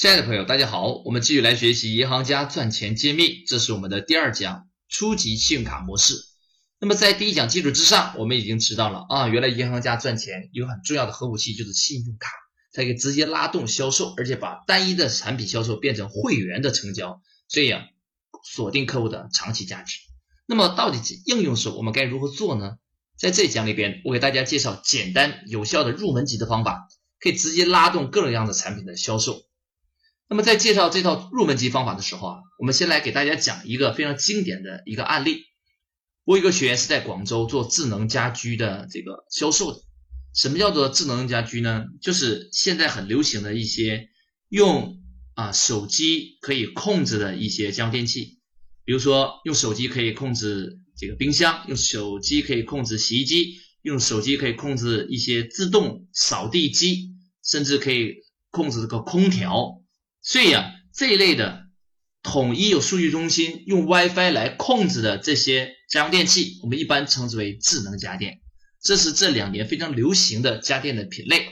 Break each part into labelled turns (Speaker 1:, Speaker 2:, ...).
Speaker 1: 亲爱的朋友，大家好，我们继续来学习银行家赚钱揭秘，这是我们的第二讲初级信用卡模式。那么在第一讲基础之上，我们已经知道了啊，原来银行家赚钱有很重要的核武器就是信用卡，它可以直接拉动销售，而且把单一的产品销售变成会员的成交，这样锁定客户的长期价值。那么到底应用时我们该如何做呢？在这一讲里边，我给大家介绍简单有效的入门级的方法，可以直接拉动各种各样的产品的销售。那么在介绍这套入门级方法的时候啊，我们先来给大家讲一个非常经典的一个案例。我有一个学员是在广州做智能家居的这个销售的。什么叫做智能家居呢？就是现在很流行的一些用啊手机可以控制的一些家用电器，比如说用手机可以控制这个冰箱，用手机可以控制洗衣机，用手机可以控制一些自动扫地机，甚至可以控制这个空调。所以啊，这一类的统一有数据中心用 WiFi 来控制的这些家用电器，我们一般称之为智能家电。这是这两年非常流行的家电的品类。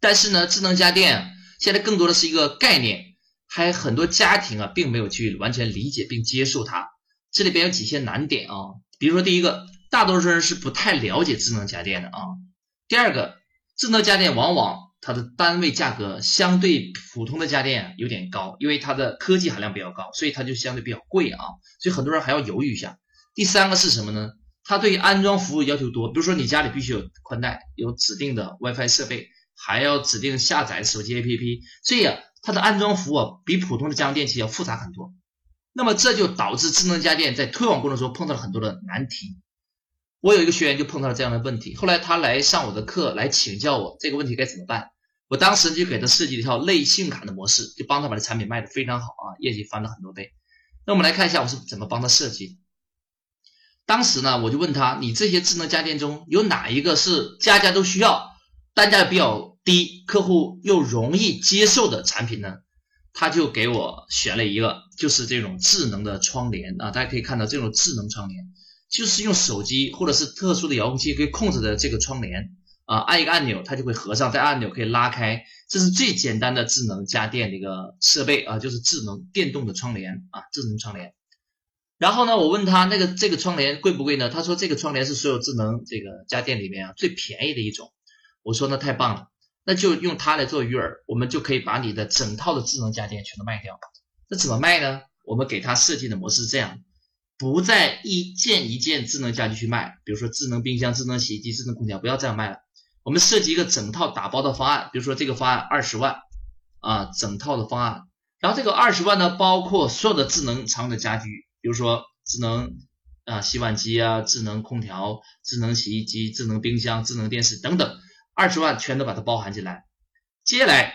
Speaker 1: 但是呢，智能家电啊，现在更多的是一个概念，还很多家庭啊，并没有去完全理解并接受它。这里边有几些难点啊，比如说第一个，大多数人是不太了解智能家电的啊。第二个，智能家电往往。它的单位价格相对普通的家电有点高，因为它的科技含量比较高，所以它就相对比较贵啊。所以很多人还要犹豫一下。第三个是什么呢？它对于安装服务要求多，比如说你家里必须有宽带，有指定的 WiFi 设备，还要指定下载手机 APP，所以啊，它的安装服务比普通的家用电器要复杂很多。那么这就导致智能家电在推广过程中碰到了很多的难题。我有一个学员就碰到了这样的问题，后来他来上我的课来请教我这个问题该怎么办。我当时就给他设计了一套类信用卡的模式，就帮他把这产品卖的非常好啊，业绩翻了很多倍。那我们来看一下我是怎么帮他设计的。当时呢，我就问他：你这些智能家电中有哪一个是家家都需要、单价比较低、客户又容易接受的产品呢？他就给我选了一个，就是这种智能的窗帘啊。大家可以看到，这种智能窗帘就是用手机或者是特殊的遥控器可以控制的这个窗帘。啊，按一个按钮，它就会合上；再按钮可以拉开。这是最简单的智能家电的一个设备啊，就是智能电动的窗帘啊，智能窗帘。然后呢，我问他那个这个窗帘贵不贵呢？他说这个窗帘是所有智能这个家电里面啊最便宜的一种。我说那太棒了，那就用它来做鱼饵，我们就可以把你的整套的智能家电全都卖掉。那怎么卖呢？我们给他设计的模式是这样：不再一件一件智能家居去卖，比如说智能冰箱、智能洗衣机、智能空调，不要这样卖了。我们设计一个整套打包的方案，比如说这个方案二十万啊，整套的方案。然后这个二十万呢，包括所有的智能常用的家居，比如说智能啊洗碗机啊、智能空调、智能洗衣机、智能冰箱、智能电视等等，二十万全都把它包含进来。接下来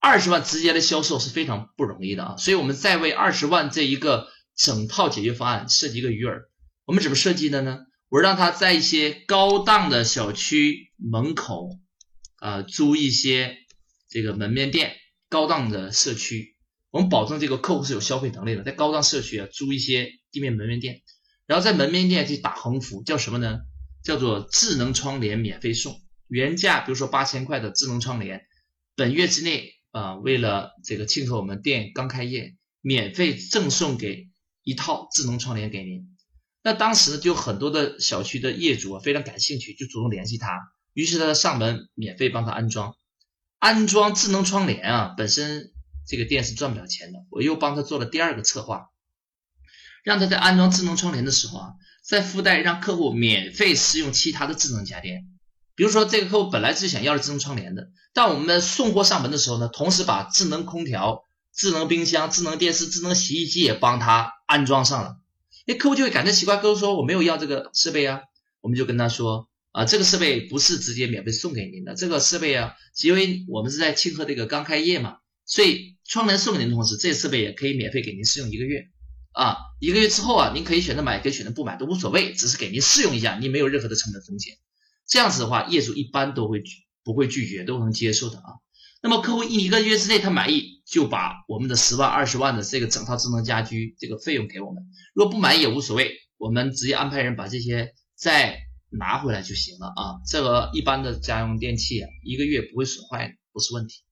Speaker 1: 二十万直接的销售是非常不容易的啊，所以我们再为二十万这一个整套解决方案设计一个鱼饵。我们怎么设计的呢？我让他在一些高档的小区门口，啊，租一些这个门面店，高档的社区，我们保证这个客户是有消费能力的，在高档社区啊，租一些地面门面店，然后在门面店去打横幅，叫什么呢？叫做智能窗帘免费送，原价比如说八千块的智能窗帘，本月之内啊，为了这个庆贺我们店刚开业，免费赠送给一套智能窗帘给您。那当时，就很多的小区的业主啊非常感兴趣，就主动联系他，于是他上门免费帮他安装。安装智能窗帘啊，本身这个店是赚不了钱的。我又帮他做了第二个策划，让他在安装智能窗帘的时候啊，再附带让客户免费试用其他的智能家电。比如说这个客户本来是想要的智能窗帘的，但我们送货上门的时候呢，同时把智能空调、智能冰箱、智能电视、智能洗衣机也帮他安装上了。那客户就会感到奇怪，客户说我没有要这个设备啊，我们就跟他说啊，这个设备不是直接免费送给您的，这个设备啊，因为我们是在庆贺这个刚开业嘛，所以窗帘送给您的同时，这设备也可以免费给您试用一个月啊，一个月之后啊，您可以选择买，可以选择不买都无所谓，只是给您试用一下，您没有任何的成本风险，这样子的话，业主一般都会不会拒绝，都能接受的啊。那么客户一一个月之内他满意，就把我们的十万、二十万的这个整套智能家居这个费用给我们。如果不满意也无所谓，我们直接安排人把这些再拿回来就行了啊。这个一般的家用电器啊，一个月不会损坏，不是问题。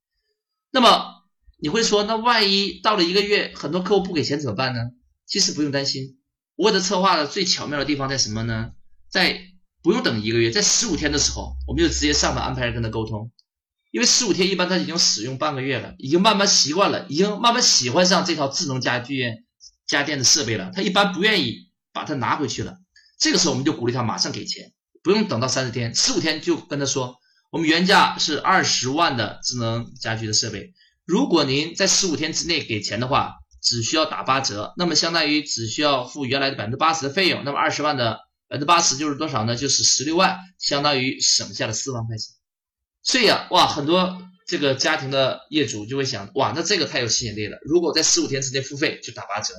Speaker 1: 那么你会说，那万一到了一个月，很多客户不给钱怎么办呢？其实不用担心，我的策划的最巧妙的地方在什么呢？在不用等一个月，在十五天的时候，我们就直接上门安排人跟他沟通，因为十五天一般他已经使用半个月了，已经慢慢习惯了，已经慢慢喜欢上这套智能家居家电的设备了，他一般不愿意把它拿回去了。这个时候我们就鼓励他马上给钱，不用等到三十天，十五天就跟他说，我们原价是二十万的智能家居的设备，如果您在十五天之内给钱的话，只需要打八折，那么相当于只需要付原来的百分之八十的费用，那么二十万的。百分之八十就是多少呢？就是十六万，相当于省下了四万块钱。所以啊，哇，很多这个家庭的业主就会想，哇，那这个太有吸引力了。如果在十五天之内付费就打八折，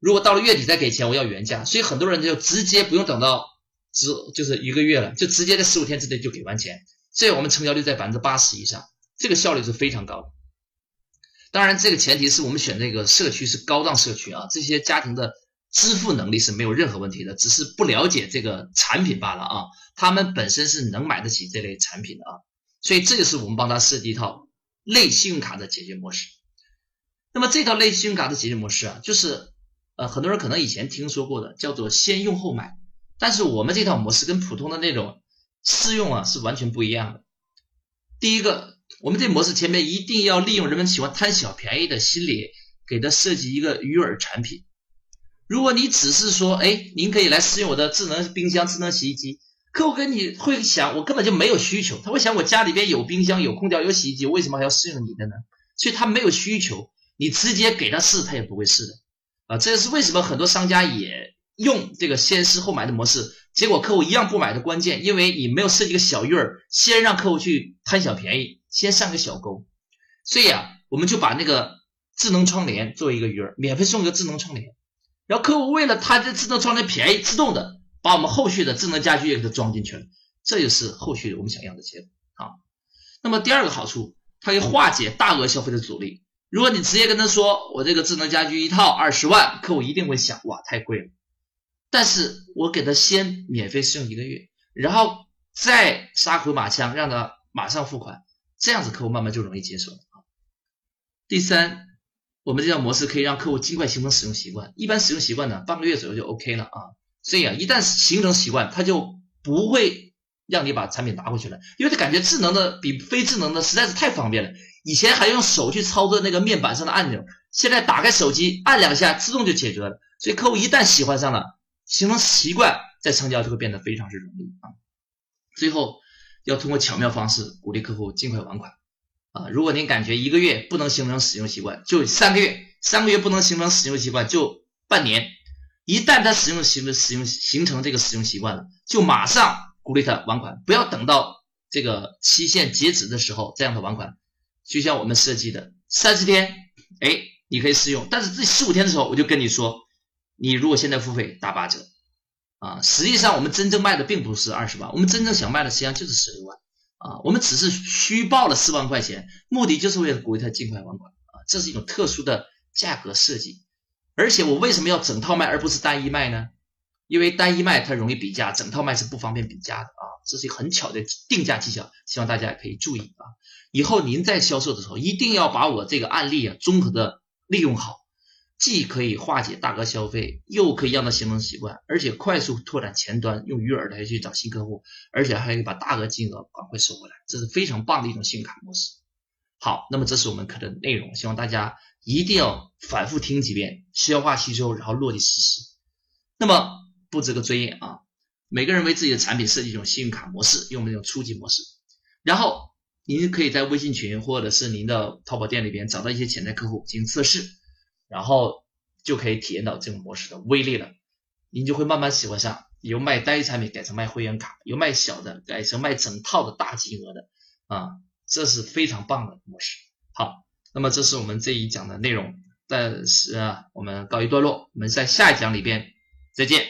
Speaker 1: 如果到了月底再给钱，我要原价。所以很多人就直接不用等到只就是一个月了，就直接在十五天之内就给完钱。所以我们成交率在百分之八十以上，这个效率是非常高的。当然，这个前提是我们选这个社区是高档社区啊，这些家庭的。支付能力是没有任何问题的，只是不了解这个产品罢了啊。他们本身是能买得起这类产品的啊，所以这就是我们帮他设计一套类信用卡的解决模式。那么这套类信用卡的解决模式啊，就是呃很多人可能以前听说过的，叫做先用后买。但是我们这套模式跟普通的那种试用啊是完全不一样的。第一个，我们这模式前面一定要利用人们喜欢贪小便宜的心理，给他设计一个鱼饵产品。如果你只是说，哎，您可以来试用我的智能冰箱、智能洗衣机，客户跟你会想，我根本就没有需求，他会想，我家里边有冰箱、有空调、有洗衣机，为什么还要试用你的呢？所以他没有需求，你直接给他试，他也不会试的，啊，这也是为什么很多商家也用这个先试后买的模式，结果客户一样不买的关键，因为你没有设计个小鱼儿，先让客户去贪小便宜，先上个小钩，所以啊，我们就把那个智能窗帘作为一个鱼儿，免费送一个智能窗帘。然后客户为了他这智能窗帘便宜，自动的把我们后续的智能家居也给它装进去了，这就是后续我们想要的结果啊。那么第二个好处，它可以化解大额消费的阻力。如果你直接跟他说我这个智能家居一套二十万，客户一定会想哇太贵了。但是我给他先免费试用一个月，然后再杀回马枪让他马上付款，这样子客户慢慢就容易接受了啊。第三。我们这套模式可以让客户尽快形成使用习惯，一般使用习惯呢，半个月左右就 OK 了啊。所以啊，一旦形成习惯，他就不会让你把产品拿回去了，因为他感觉智能的比非智能的实在是太方便了。以前还用手去操作那个面板上的按钮，现在打开手机按两下，自动就解决了。所以客户一旦喜欢上了，形成习惯，再成交就会变得非常之容易啊。最后要通过巧妙方式鼓励客户尽快还款。啊，如果您感觉一个月不能形成使用习惯，就三个月；三个月不能形成使用习惯，就半年。一旦他使用习使用形成这个使用习惯了，就马上鼓励他还款，不要等到这个期限截止的时候再让他还款。就像我们设计的三十天，哎，你可以试用，但是这十五天的时候，我就跟你说，你如果现在付费打八折。啊，实际上我们真正卖的并不是二十万，我们真正想卖的实际上就是十六万。啊，我们只是虚报了四万块钱，目的就是为了鼓励他尽快还款啊，这是一种特殊的价格设计。而且我为什么要整套卖而不是单一卖呢？因为单一卖它容易比价，整套卖是不方便比价的啊，这是一个很巧的定价技巧，希望大家也可以注意啊。以后您在销售的时候，一定要把我这个案例啊综合的利用好。既可以化解大额消费，又可以让他形成习惯，而且快速拓展前端，用鱼饵来去找新客户，而且还可以把大额金额赶快收回来，这是非常棒的一种信用卡模式。好，那么这是我们课的内容，希望大家一定要反复听几遍，消化吸收，然后落地实施。那么布置个作业啊，每个人为自己的产品设计一种信用卡模式，用我们这种初级模式，然后您可以在微信群或者是您的淘宝店里边找到一些潜在客户进行测试。然后就可以体验到这种模式的威力了，您就会慢慢喜欢上，由卖单一产品改成卖会员卡，由卖小的改成卖整套的大金额的，啊，这是非常棒的模式。好，那么这是我们这一讲的内容，但是啊，我们告一段落，我们在下一讲里边再见。